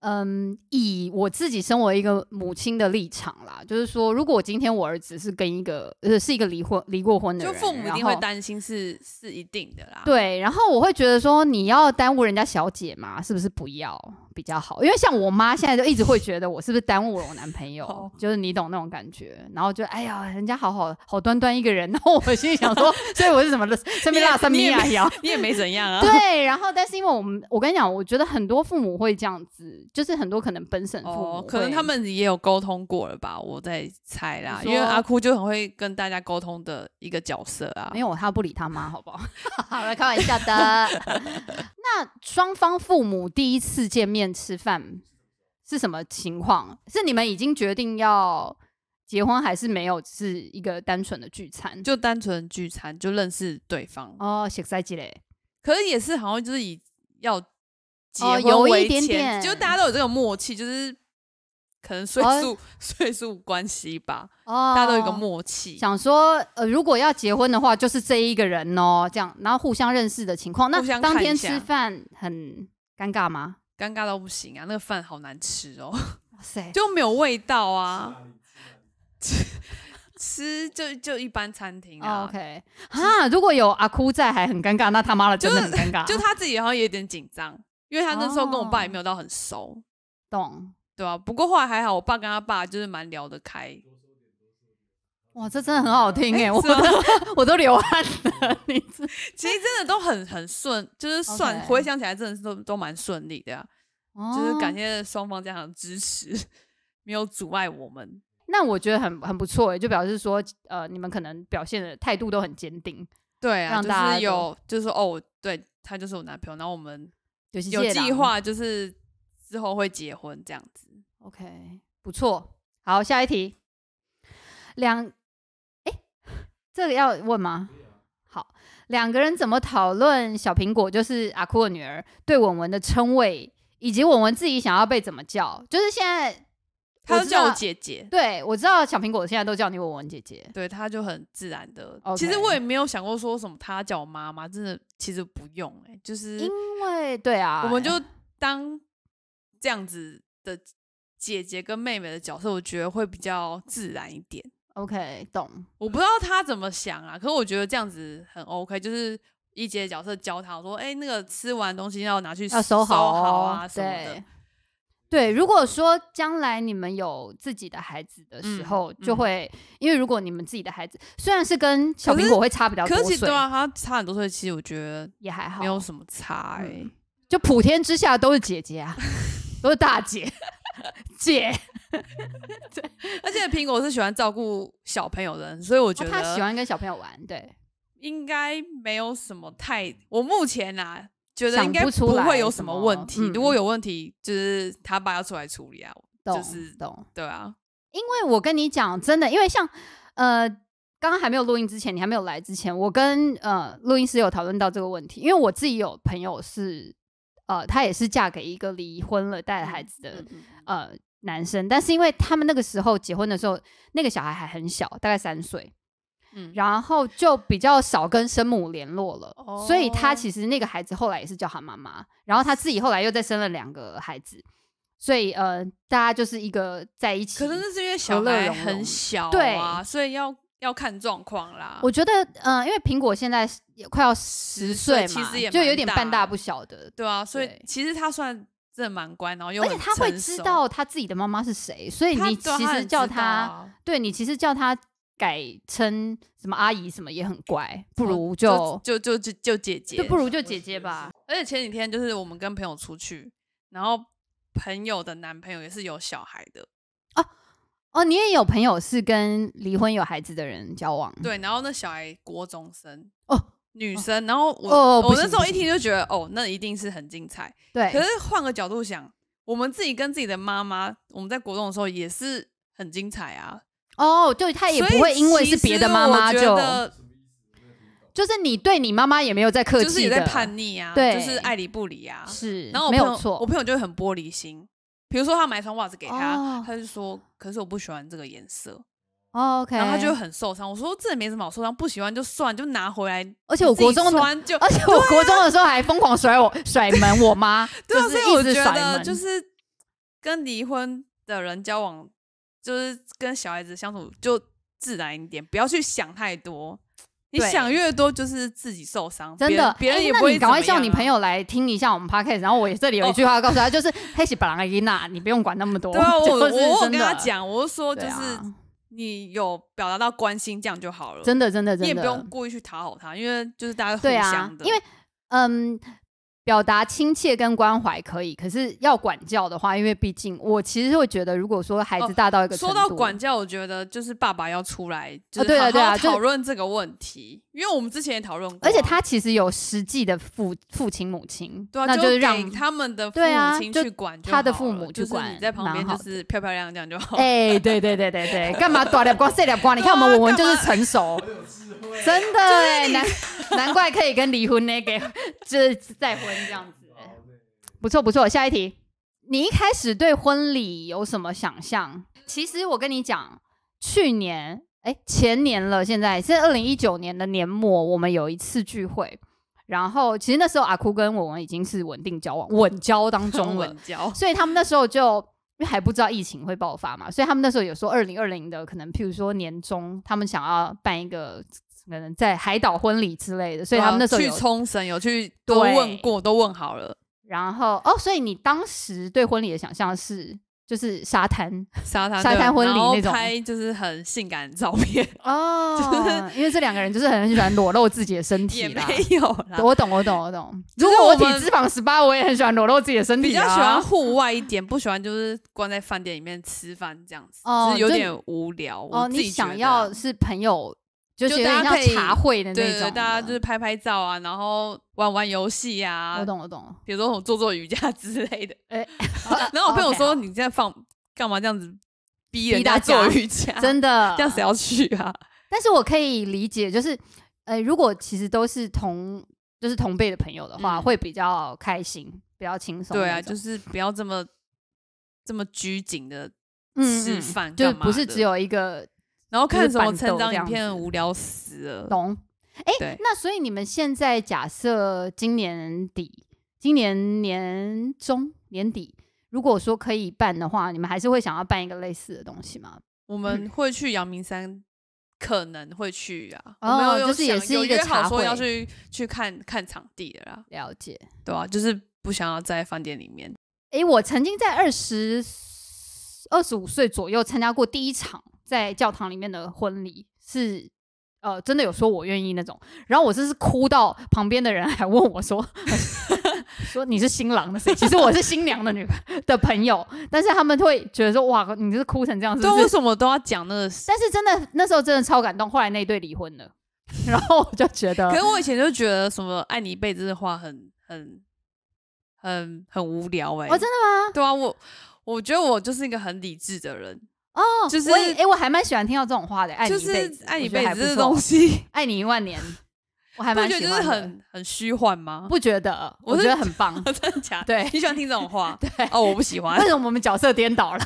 S1: 嗯，以我自己身为一个母亲的立场啦，就是说，如果我今天我儿子是跟一个呃是一个离婚离过婚的
S2: 就
S1: 人，
S2: 父母一定会担心是是一定的啦。
S1: 对，然后我会觉得说，你要耽误人家小姐嘛，是不是不要比较好？因为像我妈现在就一直会觉得我是不是耽误了我男朋友
S2: 哦，
S1: 就是你懂那种感觉。然后就哎呀，人家好好好端端一个人，然后我心里想说，所以我是什么身边拉三米啊摇。
S2: 你也没怎样啊。
S1: 对，然后但是因为我们，我跟你讲，我觉得很多父母会这样子，就是很多可能本省父母
S2: 哦，可能他们也有沟通过了吧，我在猜啦，因为阿哭就很会跟大家沟通的一个角色啊
S1: 没。有他不理他妈，好不好？好了，开玩笑的。那双方父母第一次见面吃饭是什么情况？是你们已经决定要结婚，还是没有？只是一个单纯的聚餐？
S2: 就单纯聚餐，就认识对方，
S1: 哦，写赛季嘞。
S2: 可是也是好像就是以要结
S1: 哦
S2: 婚
S1: 有一点
S2: 为前
S1: 点
S2: 就大家都有这个默契，就是可能岁
S1: 哦
S2: 数、岁数关系吧，
S1: 哦，
S2: 大家都有一个默契。
S1: 想说，呃，如果要结婚的话，就是这一个人哦，这样，然后互相认识的情况。那
S2: 互相
S1: 当天吃饭很尴尬吗？
S2: 尴尬到不行啊！那个饭好难吃哦，
S1: 哇塞，
S2: 就没有味道啊。吃就就一般餐厅
S1: OK 啊，如果有阿哭在还很尴尬，那他妈的真的很尴尬，
S2: 就他自己好像也有点紧张，因为他那时候跟我爸也没有到很熟，
S1: 懂。
S2: 对吧、不过后来还好，我爸跟他爸就是蛮聊得开。
S1: 哇，这真的很好听哎、
S2: 诶
S1: 我都我都流汗了，你知
S2: 其实真的都很很顺，就是算回想起来真的是都都蛮顺利的呀、
S1: 哦
S2: 就是感谢双方家长的支持，没有阻碍我们。
S1: 那我觉得很很不错哎、就表示说，呃，你们可能表现的态度都很坚定，
S2: 对啊，
S1: 让
S2: 就是有，就是说哦，对他就是我男朋友，然后我们有
S1: 有些
S2: 计划，就是之后会结婚这样子。
S1: OK，不错。好，下一题，两，哎，这个要问吗？好，两个人怎么讨论小苹果，就是阿酷的女儿对文文的称谓，以及文文自己想要被怎么叫？就是现在，
S2: 他就叫我姐姐，
S1: 对我知道小苹果现在都叫你文文姐姐。
S2: 对，他就很自然的。其实我也没有想过说什么他叫我妈妈，真的其实不用哎、就是
S1: 因为对啊，
S2: 我们就当这样子的姐姐跟妹妹的角色，我觉得会比较自然一点。
S1: OK 懂。
S2: 我不知道他怎么想啊，可是我觉得这样子很 OK，就是一姐的角色教他我说，哎、那个吃完东西要拿去
S1: 要收好哦
S2: 啊什么的
S1: 对。如果说将来你们有自己的孩子的时
S2: 嗯
S1: 候，就
S2: 嗯。
S1: 会、因为如果你们自己的孩子虽然是跟小苹果会差比较多
S2: 可是对啊，他差很多岁，其实我觉得
S1: 也还好，
S2: 没有什么差哎、
S1: 嗯就普天之下都是姐姐啊，都是大姐 姐，
S2: 而且苹果是喜欢照顾小朋友的人，所以我觉得
S1: 哦他喜欢跟小朋友玩，对，
S2: 应该没有什么太，我目前啊觉得
S1: 想
S2: 应该
S1: 不
S2: 会有什么问题。
S1: 嗯
S2: 如果有问题，就是他爸要出来处理啊。
S1: 懂、
S2: 就是
S1: 懂。
S2: 对啊，
S1: 因为我跟你讲，真的，因为像呃，刚刚还没有录音之前，你还没有来之前，我跟呃录音师有讨论到这个问题，因为我自己有朋友是呃，她也是嫁给一个离婚了带了孩子的、
S2: 嗯嗯
S1: 呃男生，但是因为他们那个时候结婚的时候，那个小孩还很小，大概三岁，
S2: 嗯。
S1: 然后就比较少跟生母联络了，所以他
S2: 哦。
S1: 其实那个孩子后来也是叫他妈妈，然后他自己后来又再生了两个孩子，所以呃，大家就是一个在一起。
S2: 可能那是因为小孩很小
S1: 对
S2: 啊，所以要要看状况啦。
S1: 我觉得，嗯、因为苹果现在也快要十岁嘛，
S2: 其实也
S1: 就有点半大不小的，
S2: 对啊，所以其实他算真的蛮乖，然后又很
S1: 而且他会知道他自己的妈妈是谁，所以你其实叫他，
S2: 啊。
S1: 对你其实叫他改称什么阿姨什么也很乖，不如
S2: 就
S1: 就
S2: 就就就就姐姐，
S1: 就不如就姐姐吧。
S2: 而且前几天就是我们跟朋友出去，然后朋友的男朋友也是有小孩的，
S1: 哦，你也有朋友是跟离婚有孩子的人交往，
S2: 对，然后那小孩国中生
S1: 哦，
S2: 女生，然后我、
S1: 哦
S2: 我那时候一听就觉得，哦，那一定是很精彩。
S1: 对，
S2: 可是换个角度想，我们自己跟自己的妈妈，我们在国中的时候也是很精彩啊，
S1: 哦，对他也不会因为是别的妈妈就就是你对你妈妈也没有在客气的，
S2: 就是也在叛逆啊，
S1: 对
S2: 就是爱理不理啊。
S1: 是，
S2: 然后我朋友
S1: 没有错，
S2: 我朋友就会很玻璃心。比如说他买一双袜子给他，
S1: 哦
S2: 他就说：“可是我不喜欢这个颜色。
S1: 哦 OK，
S2: 然后他就会很受伤。我说：“这也没什么好受伤，不喜欢就算，就拿回来。
S1: 而且我国中的
S2: 穿就
S1: 而且我国中的时候还疯狂甩我 甩门我妈，
S2: 对啊，
S1: 就是
S2: 所以我
S1: 一直甩
S2: 觉得
S1: 门，
S2: 就是跟离婚的人交往，就是跟小孩子相处就自然一点，不要去想太多。你想越多，就是自己受伤。
S1: 真的，
S2: 别人也不会
S1: 你赶快叫你朋。友来听一下我们 podcast，然后我也这里有一句话告诉他，就是黑喜巴郎伊娜，你不用管那么多。
S2: 对啊，我我跟他，讲，我是说，就是
S1: 啊
S2: 你有表达到关心，这样就好了。
S1: 真的真的真的，
S2: 你也不用故意去讨好他，因为就是大家互
S1: 对啊
S2: 相，的。
S1: 因为嗯。表达亲切跟关怀可以，可是要管教的话，因为毕竟我其实会觉得，如果说孩子
S2: 哦
S1: 大到一个程
S2: 说，到管教，我觉得就是爸爸要出来，就
S1: 哦对
S2: 好好
S1: 对啊
S2: 讨论这个问题，因为我们之前也讨论过啊，
S1: 而且他其实有实际的父父亲母亲，
S2: 对啊，
S1: 那
S2: 就是
S1: 让
S2: 给他们的父
S1: 对啊就
S2: 母亲去管就
S1: 他的父母去
S2: 就是
S1: 管
S2: 你在旁边就是漂漂亮亮这样就好。
S1: 哎、对对对对对，干嘛短两光碎两光？你看我们文文就是成熟，真的哎、难难怪可以跟离婚那个就是再婚这样子、不错不错。下一题，你一开始对婚礼有什么想象？其实我跟你讲，去年哎、前年了，现在是二零一九年的年末，我们有一次聚会。然后，其实那时候阿哭跟我们已经是稳定交往、稳交当中了
S2: 稳，交，
S1: 所以他们那时候就因为还不知道疫情会爆发嘛，所以他们那时候有说二零二零的可能，譬如说年终，他们想要办一个可能在海岛婚礼之类的，所以他们那时候
S2: 去冲绳有去都问过，都问好了。
S1: 然后哦，所以你当时对婚礼的想象是就是沙滩
S2: 沙滩
S1: 沙滩婚礼那种
S2: 拍就是很性感的照片，
S1: 哦，就是因为这两个人就是很喜欢裸露自己的身体
S2: 也
S1: 啦。
S2: 没有啦。
S1: 我懂，我懂，我懂。如果我体脂肪十八，我也很喜欢裸露自己的身体、啊，
S2: 比较喜欢户外一点，不喜欢就是关在饭店里面吃饭这样子，
S1: 哦就
S2: 就是有点无聊。
S1: 哦。你想要是朋友，就是
S2: 大家
S1: 茶会的那种的，
S2: 对对，大家就是拍拍照啊，然后玩玩游戏啊
S1: 我，懂，我懂。
S2: 比如说我做做瑜伽之类的。
S1: 哎
S2: 然后我朋友说：“
S1: 好
S2: 你现在放干嘛这样子逼人家做瑜伽？
S1: 真的
S2: 这样谁要去啊？
S1: 但是我可以理解，就是呃，如果其实都是同就是同辈的朋友的话，
S2: 嗯
S1: 会比较开心，比较轻松。
S2: 对啊，就是不要这么这么拘谨的
S1: 嗯
S2: 吃
S1: 嗯就是
S2: 饭干嘛的
S1: 不是只有一个
S2: 然后看什么成长影片无聊死了。
S1: 懂。哎、
S2: 对，
S1: 那所以你们现在假设今年底、今年年中、年底，如果说可以办的话，你们还是会想要办一个类似的东西吗？
S2: 我们会去阳明山，可能会去啊。
S1: 哦就是也是一个茶
S2: 约好说要去去看看场地的啦，
S1: 了解。
S2: 对啊，就是不想要在饭店里面。
S1: 诶，我曾经在二十二十五岁左右参加过第一场在教堂里面的婚礼，是呃真的有说我愿意那种。然后我真是哭到旁边的人还问我说 说你是新郎的谁？其实我是新娘的女的朋友，但是他们会觉得说哇，你是哭成这样子
S2: 对？为什么都要讲那个？
S1: 但是真的那时候真的超感动，后来那一对离婚了，然后我就觉得
S2: 可是我以前就觉得什么爱你一辈子的话很很很很无聊哎、
S1: 哦，真的吗？
S2: 对啊，我我觉得我就是一个很理智的人，
S1: 哦，
S2: 就是
S1: 我也诶，我还蛮喜欢听到这种话的，爱你
S2: 就
S1: 一辈子，
S2: 是爱你一辈子这
S1: 还不错
S2: 东西，
S1: 爱你一万年，我还
S2: 蛮觉得就是
S1: 蛮喜欢
S2: 很很虚幻吗？
S1: 不觉得，我觉得很棒。
S2: 真的假的？
S1: 对
S2: 你喜欢听这种话？
S1: 对，
S2: 哦，我不喜欢
S1: 为，什么我们角色颠倒了？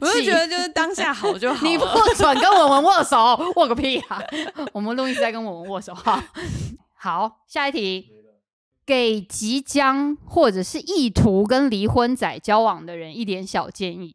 S2: 我就觉得就是当下好就好
S1: 你不。准跟文文握手，握个屁啊！我们录音是在跟文文握手哈。好，下一题，给即将或者是意图跟离婚仔交往的人一点小建议。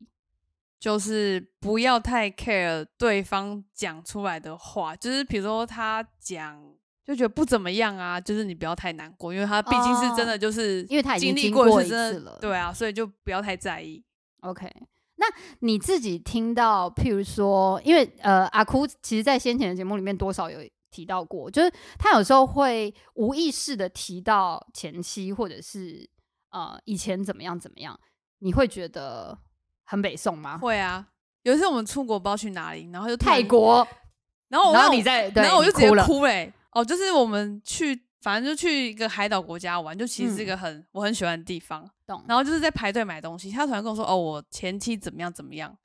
S2: 就是不要太 care 对方讲出来的话，就是比如说他讲就觉得不怎么样啊，就是你不要太难过，因为他毕竟是真的就是
S1: 因为他已经
S2: 经历
S1: 过一次了。
S2: 对啊，所以就不要太在意。
S1: OK，那你自己听到，譬如说，因为呃，阿哭其实在先前的节目里面多少有提到过，就是他有时候会无意识的提到前妻，或者是呃以前怎么样怎么样，你会觉得很北宋吗？
S2: 会啊，有一次我们出国不知道去哪里，然后就
S1: 泰，国，然后
S2: 然后
S1: 你在，
S2: 然后我就直接
S1: 哭
S2: 嘞、哦，就是我们去，反正就去一个海岛国家玩，就其实是一个很、我很喜欢的地方。
S1: 懂？
S2: 然后就是在排队买东西，他突然跟我说：“哦，我前妻怎么样怎么样，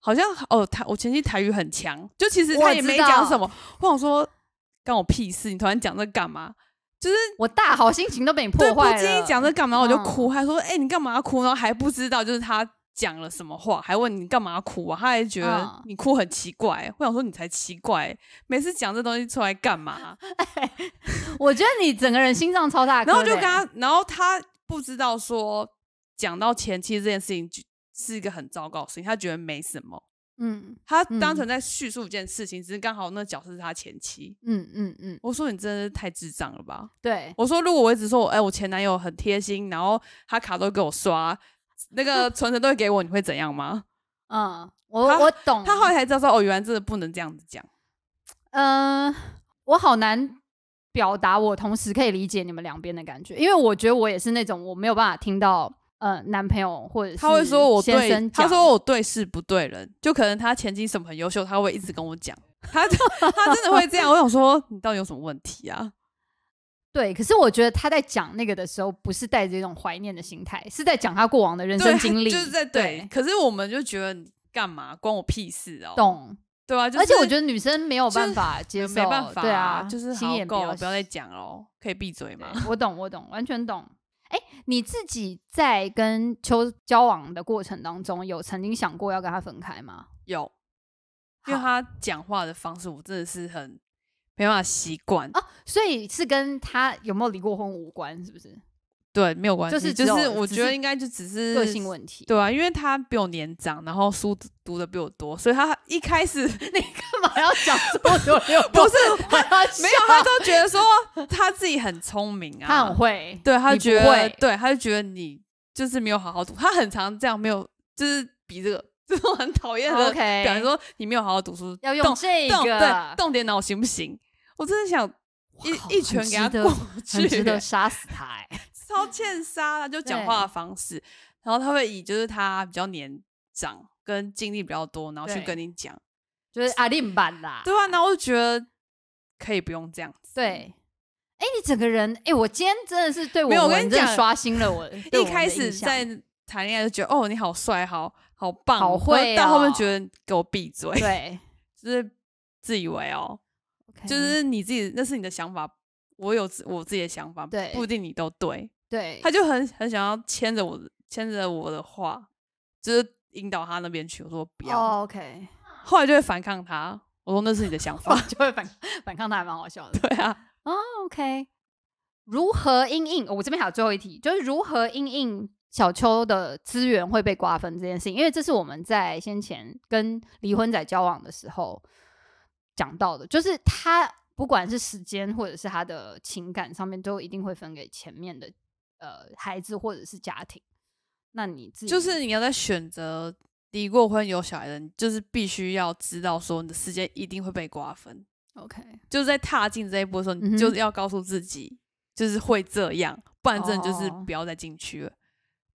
S2: 好像哦，台我前妻台语很强，就其实他也没讲什么。”我想说，干我屁事？你突然讲这干嘛？就是
S1: 我大好心情都被你，破坏了。
S2: 不经意讲这干嘛？我就
S1: 嗯
S2: 哭，还说：“哎、你干嘛要哭？”然后还不知道就是他讲了什么话，还问你干嘛哭啊？他还觉得
S1: 嗯
S2: 你哭很奇怪。我想说你才奇怪，每次讲这东西出来干嘛？
S1: 我觉得你整个人心脏超大，
S2: 然后就跟他，然后他不知道说讲到前妻这件事情就是一个很糟糕的事情，他觉得没什么，
S1: 嗯
S2: 他单纯在叙述一件事情，只是刚好那角色是他前妻。
S1: 嗯嗯嗯，
S2: 我说你真的是太智障了吧！
S1: 对，
S2: 我说如果我一直说我哎、我前男友很贴心，然后他卡都给我刷，那个存折都会给我，你会怎样吗？
S1: 嗯，我我懂，
S2: 他后来才知道说哦，原来真的不能这样子讲。
S1: 嗯、我好难表达我同时可以理解你们两边的感觉，因为我觉得我也是那种我没有办法听到呃男朋友或者是
S2: 他会说我对他说我对事不对人，就可能他前妻什么很优秀，他会一直跟我讲，他就他真的会这样。我想说你到底有什么问题啊？
S1: 对，可是我觉得他在讲那个的时候，不是带着一种怀念的心态，是在讲他过往的人生经历，
S2: 就是在对。可是我们就觉得你干嘛关我屁事哦？
S1: 懂。
S2: 对啊，就是、
S1: 而且我觉得女生没有办法接
S2: 没
S1: 受，
S2: 没办法、
S1: 对啊，
S2: 就是
S1: 心
S2: 也够了，不要再
S1: 细
S2: 讲了，可以闭嘴吗？
S1: 我懂，我懂，完全懂。哎，你自己在跟秋交往的过程当中，有曾经想过要跟他分开吗？
S2: 有，因为
S1: 好
S2: 他讲话的方式，我真的是很没办法习惯。
S1: 哦，所以是跟他有没有离过婚无关，是不是？
S2: 对，没有关系，
S1: 就是
S2: 就是我觉得应该就只是
S1: 个性问题。
S2: 对啊，因为他比我年长，然后书读的比我多，所以他一开始
S1: 你干嘛要讲这么多？
S2: 不是没有，他都觉得说他自己很聪明啊，
S1: 他很会，
S2: 对，他觉得对，他就觉得你就是没有好好读，他很常这样没有，就是比这个 这种很讨厌的
S1: OK
S2: 表现说你没有好好读书，
S1: 要用
S2: 动
S1: 这
S2: 动
S1: 个，
S2: 对动点脑行不行？我真的想一一拳给他过 去，
S1: 很值得杀死他哎。
S2: 超欠杀的，就讲话的方式，然后他会以就是他比较年长跟经历比较多，然后去跟你讲，
S1: 就是阿令版啦。
S2: 对啊，然后我就觉。得可以不用这样子，
S1: 对，哎，你整个人，哎，我今天真的是对我
S2: 没有我跟你讲
S1: 刷新了我
S2: 一开始在谈恋爱就觉得哦你好帅，好好棒，
S1: 好会
S2: 到后面
S1: 哦
S2: 觉得给我闭嘴，
S1: 对，
S2: 就是自以为哦就是你自己那是你的想法，我有我自己的想法，
S1: 对。
S2: 不一定你都对，
S1: 对，
S2: 他。就很很想要牵着我的牵着我的话，就是引导他那边去，我说不要，
S1: 哦。OK，
S2: 后来就会反抗他，我说那是你的想 法，
S1: 就会反反抗他，还蛮好笑的。
S2: 对啊，
S1: 哦，OK，如何因应？我这边还有最后一题，就是如何因应小邱的资源会被瓜分这件事情，因为这是我们在先前跟离婚仔交往的时候讲到的，就是他不管是时间或者是他的情感上面，都一定会分给前面的呃孩子或者是家庭。那你自己
S2: 就是你要在选择离过婚有小孩的人，就是必须要知道说你的时间一定会被瓜分
S1: ，OK，
S2: 就是在踏进这一步的时候，你就是要告诉自己，就是会这样，不然真的就是
S1: 哦
S2: 不要再进去了。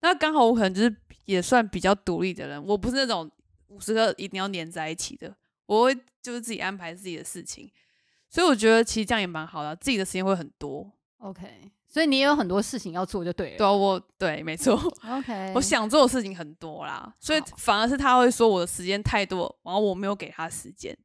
S2: 那刚好我可能就是也算比较独立的人，我不是那种五十个一定要黏在一起的，我会就是自己安排自己的事情，所以我觉得其实这样也蛮好的，自己的时间会很多。
S1: OK，所以你也有很多事情要做，就对了。
S2: 对啊，我对，没错
S1: ，OK，
S2: 我想做的事情很多啦，所以反而是他会说我的时间太多，然后我没有给他时间。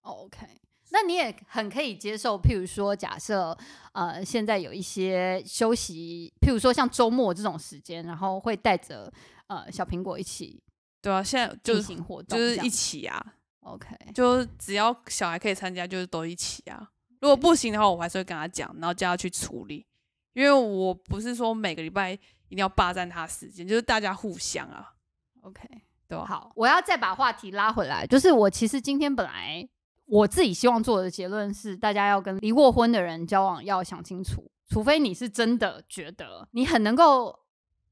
S1: OK，那你也很可以接受，譬如说，假设呃现在有一些休息，譬如说像周末这种时间，然后会带着呃小苹果一起
S2: 对啊，现在就
S1: 进
S2: 是
S1: 行活动，
S2: 就是一起啊，
S1: OK，
S2: 就只要小孩可以参加，就是都一起啊。如果不行的话，我还是会跟他讲，然后叫他去处理，因为我不是说每个礼拜一定要霸占他时间，就是大家互相啊
S1: ，OK，
S2: 对吧？
S1: 好，我要再把话题拉回来，就是我其实今天本来我自己希望做的结论是，大家要跟离过婚的人交往要想清楚，除非你是真的觉得你很能够。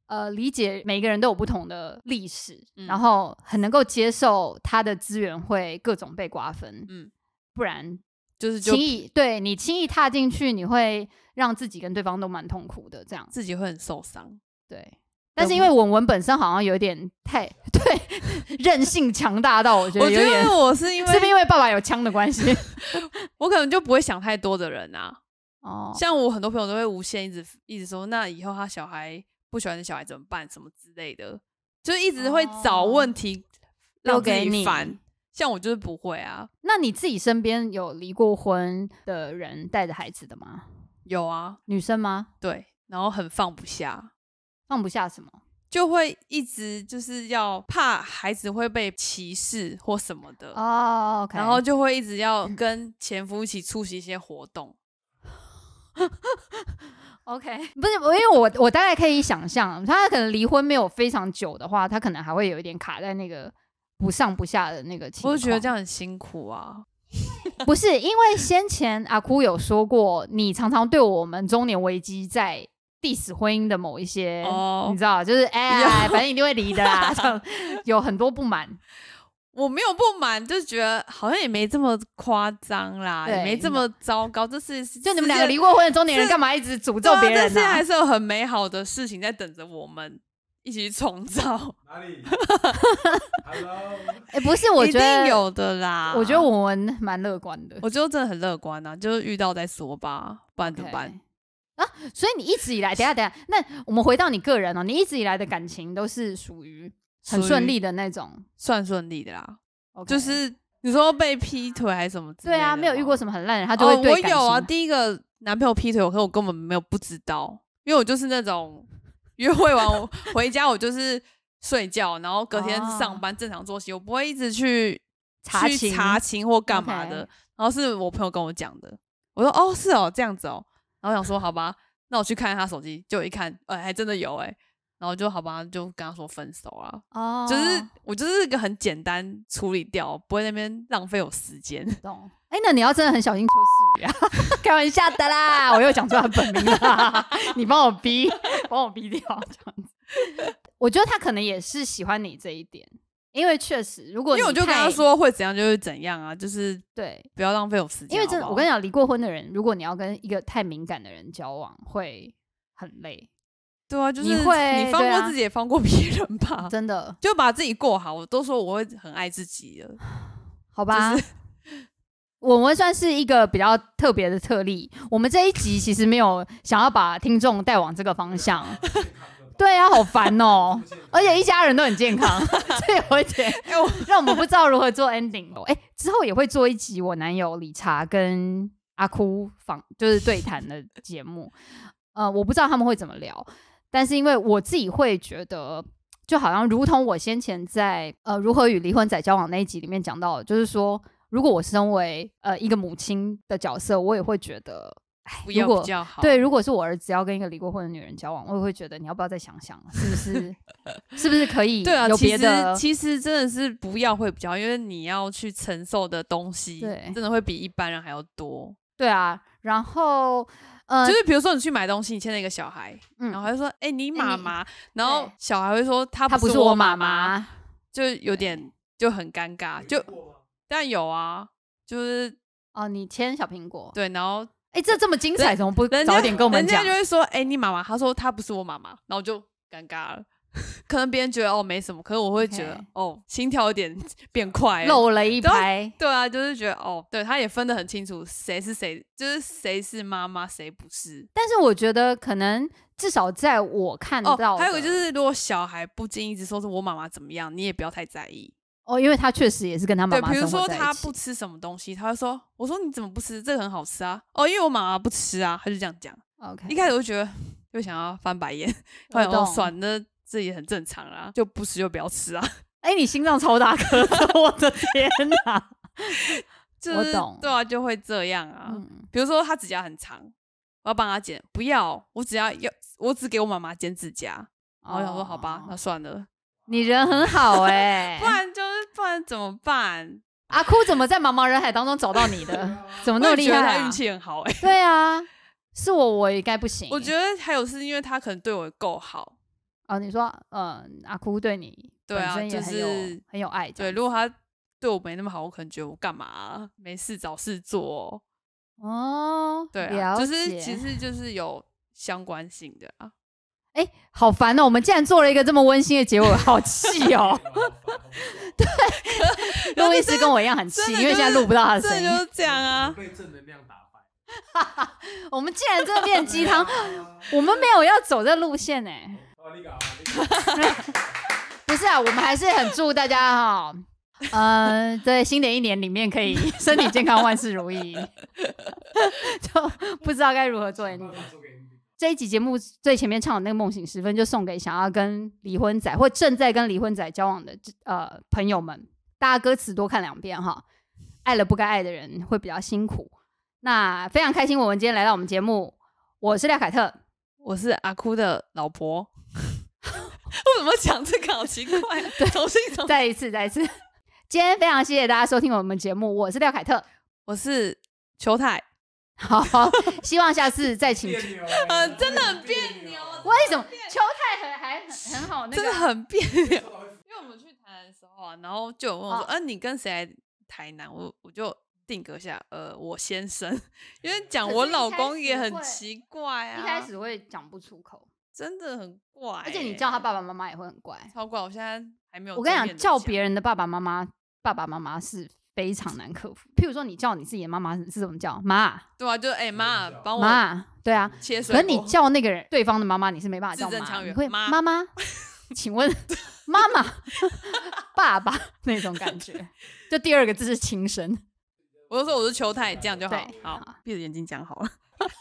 S1: 呃，理解每个人都有不同的历史，
S2: 嗯
S1: 然后很能够接受他的资源会各种被瓜分，
S2: 嗯，
S1: 不然
S2: 就是
S1: 轻易对你轻易踏进去，你会让自己跟对方都蛮痛苦的。这样
S2: 自己会很受伤。
S1: 对，但是因为文文本身好像有点太 对韧性强大到，我觉得
S2: 我觉得我是因为
S1: 是不是因为爸爸有枪的关系？
S2: 我可能就不会想太多的人啊，
S1: 哦，
S2: 像我很多朋友都会无限一直一直说，那以后他小孩不喜欢的小孩怎么办，什么之类的，就是一直会找问题让自己
S1: 你
S2: 烦。像我就是不会啊，
S1: 那你自己身边有离过婚的人带着孩子的吗？
S2: 有啊，
S1: 女生吗？
S2: 对，然后很放不下，
S1: 放不下什么？
S2: 就会一直就是要怕孩子会被歧视或什么的，
S1: 哦
S2: 然后就会一直要跟前夫一起出席一些活动。
S1: OK，不是，因为我我大概可以想象，他可能离婚没有非常久的话，他可能还会有一点卡在那个不上不下的那个情况。
S2: 我就觉得这样很辛苦啊。
S1: 不是因为先前阿哭有说过，你常常对我们中年危机在 diss 婚姻的某一些，
S2: 哦
S1: 你知道，就是 哎、反正一定会离的啦，这样有很多不满。
S2: 我没有不满，就觉得好像也没这么夸张啦，也
S1: 对
S2: 没这么糟糕。这是
S1: 就你们两个离过婚的中年人，
S2: 是
S1: 干嘛一直诅咒别人呢、
S2: 现在还是有很美好的事情在等着我们一起去创造。
S3: 哪里？Hello，
S1: 哎、不是，我
S2: 一
S1: 觉得
S2: 定有的啦。
S1: 我觉得我们蛮乐观的。
S2: 我就真的很乐观啊，就是遇到再说吧，不然怎么办
S1: 啊，所以你一直以来，等下等下，那我们回到你个人哦，你一直以来的感情都是属于很顺利的那种。
S2: 算顺利的啦就是你说被劈腿还是什么之类的
S1: 对啊，没有遇
S2: 吗
S1: 过什么很烂的人，他就
S2: 哦
S1: 会，
S2: 我有啊，第一个男朋友劈腿，我可我根本没有不知道，因为我就是那种约会完我回家我就是睡觉，然后隔天
S1: 哦
S2: 上班正常作息，我不会一直去去
S1: 查情
S2: 查情或干嘛的。然后是我朋友跟我讲的，我说哦是哦这样子哦，然后想说好吧，那我去看他手机，就一看，哎、还真的有哎、然后就好吧，就跟他说分手啊。
S1: 哦，
S2: 就是我就是一个很简单处理掉，不会那边浪费我时间。
S1: 懂。哎、那你要真的很小心邱世宇啊，开玩笑的啦，我又讲出他本名啦，你帮我逼，帮我逼掉这样子。我觉得他可能也是喜欢你这一点，因为确实，如果
S2: 因为我就跟他说会怎样就会怎样啊，就是
S1: 对，
S2: 不要浪费我时间。
S1: 因为真的，我跟你讲，离过婚的人，如果你要跟一个太敏感的人交往，会很累，
S2: 对啊，就是
S1: 你会
S2: 你放过自己，也放过别人吧，
S1: 真的，
S2: 就把自己过好。我都说我会很爱自己的，
S1: 好吧？
S2: 就是
S1: 我们算是一个比较特别的特例。我们这一集其实没有想要把听众带往这个方向。对啊，好烦哦、而且一家人都很健康，这有一点
S2: 哎我
S1: 让我们不知道如何做 ending 哦。哎、之后也会做一集我男友理查跟阿哭访就是对谈的节目。呃，我不知道他们会怎么聊，但是因为我自己会觉得，就好像如同我先前在呃如何与离婚仔交往那一集里面讲到的，就是说，如果我身为呃一个母亲的角色，我也会觉得，哎，
S2: 不要
S1: 如果
S2: 比较好。
S1: 对，如果是我儿子要跟一个离过婚的女人交往，我也会觉得你要不要再想想，是不是 是不是可以
S2: 对啊，
S1: 有
S2: 其实
S1: 别的？
S2: 其实真的是不要会比较好，因为你要去承受的东西，
S1: 对
S2: 真的会比一般人还要多。
S1: 对啊，然后呃，
S2: 就是比如说你去买东西，你牵了一个小孩，
S1: 嗯
S2: 然后他就说：“哎、你妈
S1: 你
S2: 妈。”然后小孩会说：“他
S1: 她不
S2: 是
S1: 是我妈
S2: 妈。，”就有点就很尴尬，就但有啊，就是
S1: 哦，你牵小苹果，
S2: 对，然后
S1: 哎，这这么精彩，怎么不早点跟我们讲
S2: 人家？就会说：“哎、你妈妈。”他说：“她不是我妈妈。”然后就尴尬了。可能别人觉得哦没什么，可是我会觉得哦心跳有点变快了。
S1: 漏了一拍，
S2: 对啊，就是觉得哦，对，他也分得很清楚，谁是谁，就是谁是妈妈，谁不是。
S1: 但是我觉得可能至少在我看
S2: 哦
S1: 到，的，
S2: 还有个就是，如果小孩不经意一直说是我妈妈怎么样，你也不要太在意。
S1: 哦，因为他确实也是跟他妈妈
S2: 对，
S1: 妈
S2: 比如说他不吃什么东西，他会说：“我说你怎么不吃？这个很好吃啊。”哦，因为我妈妈不吃啊，他就这样讲。
S1: OK，
S2: 一开始我就觉得 又想要翻白眼，后
S1: 我
S2: 来我算了，那这也很正常啦，就不吃就不要吃啊。
S1: 哎，你心脏超大颗，我的天哪！
S2: 就是
S1: 懂
S2: 对啊，就会这样啊。
S1: 嗯，
S2: 比如说他指甲很长，我要帮他剪，不要，我只要要，我只给我妈妈剪指甲。然后我想说，好吧，那
S1: 哦
S2: 算了，
S1: 你人很好哎
S2: 不，然就是不然怎么办？
S1: 阿哭怎么在茫茫人海当中找到你的？怎么那么厉害啊
S2: 他运？气很好哎、
S1: 对啊，是我我也该不行。
S2: 我觉得还有是因为他可能对我够好，
S1: 哦，你说，嗯，阿哭对你
S2: 对啊就是
S1: 很有爱这
S2: 对，如果他对我没那么好，我可能觉得我干嘛啊、没事找事做哦、
S1: 哦，
S2: 对啊，
S1: 了
S2: 就是其实就是有相关性的啊。
S1: 哎、好烦哦！我们竟然做了一个这么温馨的结尾，好气哦！对路易斯跟我一样很气，因为现在录不到他的声音。
S2: 就是这样啊，
S3: 被正能量打败。
S1: 我们竟然真的变鸡汤，我们没有要走这路线哎。不是啊，我们还是很祝大家哈、呃，在新的一年里面可以身体健康，万事如意。就不知道该如何做。这一集节目最前面唱的那个《梦醒时分》，就送给想要跟离婚仔或正在跟离婚仔交往的呃朋友们，大家歌词多看两遍哈。爱了不该爱的人会比较辛苦。那非常开心，我们今天来到我们节目，我是廖凯特。
S2: 我是阿哭的老婆。为什么讲这个好奇怪？重新重新。
S1: 再一次，再一次，今天非常谢谢大家收听我们节目，我是廖凯特。
S2: 我是邱泰，
S1: 好，希望下次再请。为
S3: 别扭
S2: 呃真的很别扭为
S1: 什么邱泰很还很很好那个
S2: 真的很别扭。因为我们去台南的时候啊，然后就有问我说：“
S1: 哦
S2: 嗯、你跟谁来台南？”我我就定格下，呃，我先生，因为讲我老公也很奇怪啊，
S1: 一开始会讲不出口，
S2: 真的很怪欸、
S1: 而且你叫他爸爸妈妈也会很怪。
S2: 超怪，我现在还没有。
S1: 我跟你讲，叫别人的爸爸妈妈，爸爸妈妈是非常难克服。譬如说，你叫你自己的妈妈是是怎么叫？妈
S2: 对啊，就哎妈，帮我
S1: 妈，对啊。
S2: 切水。
S1: 可是你叫那个人对方的妈妈，你是没办法叫妈，你会
S2: 妈
S1: 妈妈，请问 妈妈、爸爸那种感觉，就第二个字是亲生。
S2: 我就说我是邱太，这样就好。好
S1: 好，
S2: 闭着眼睛讲好了，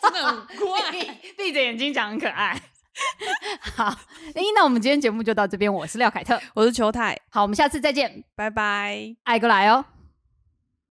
S2: 真的很怪。
S1: 闭着眼睛讲很可爱。好，诶，那我们今天节目就到这边，我是廖凯特。
S2: 我是邱太，
S1: 好，我们下次再见，
S2: 拜拜。
S1: 爱过来哦。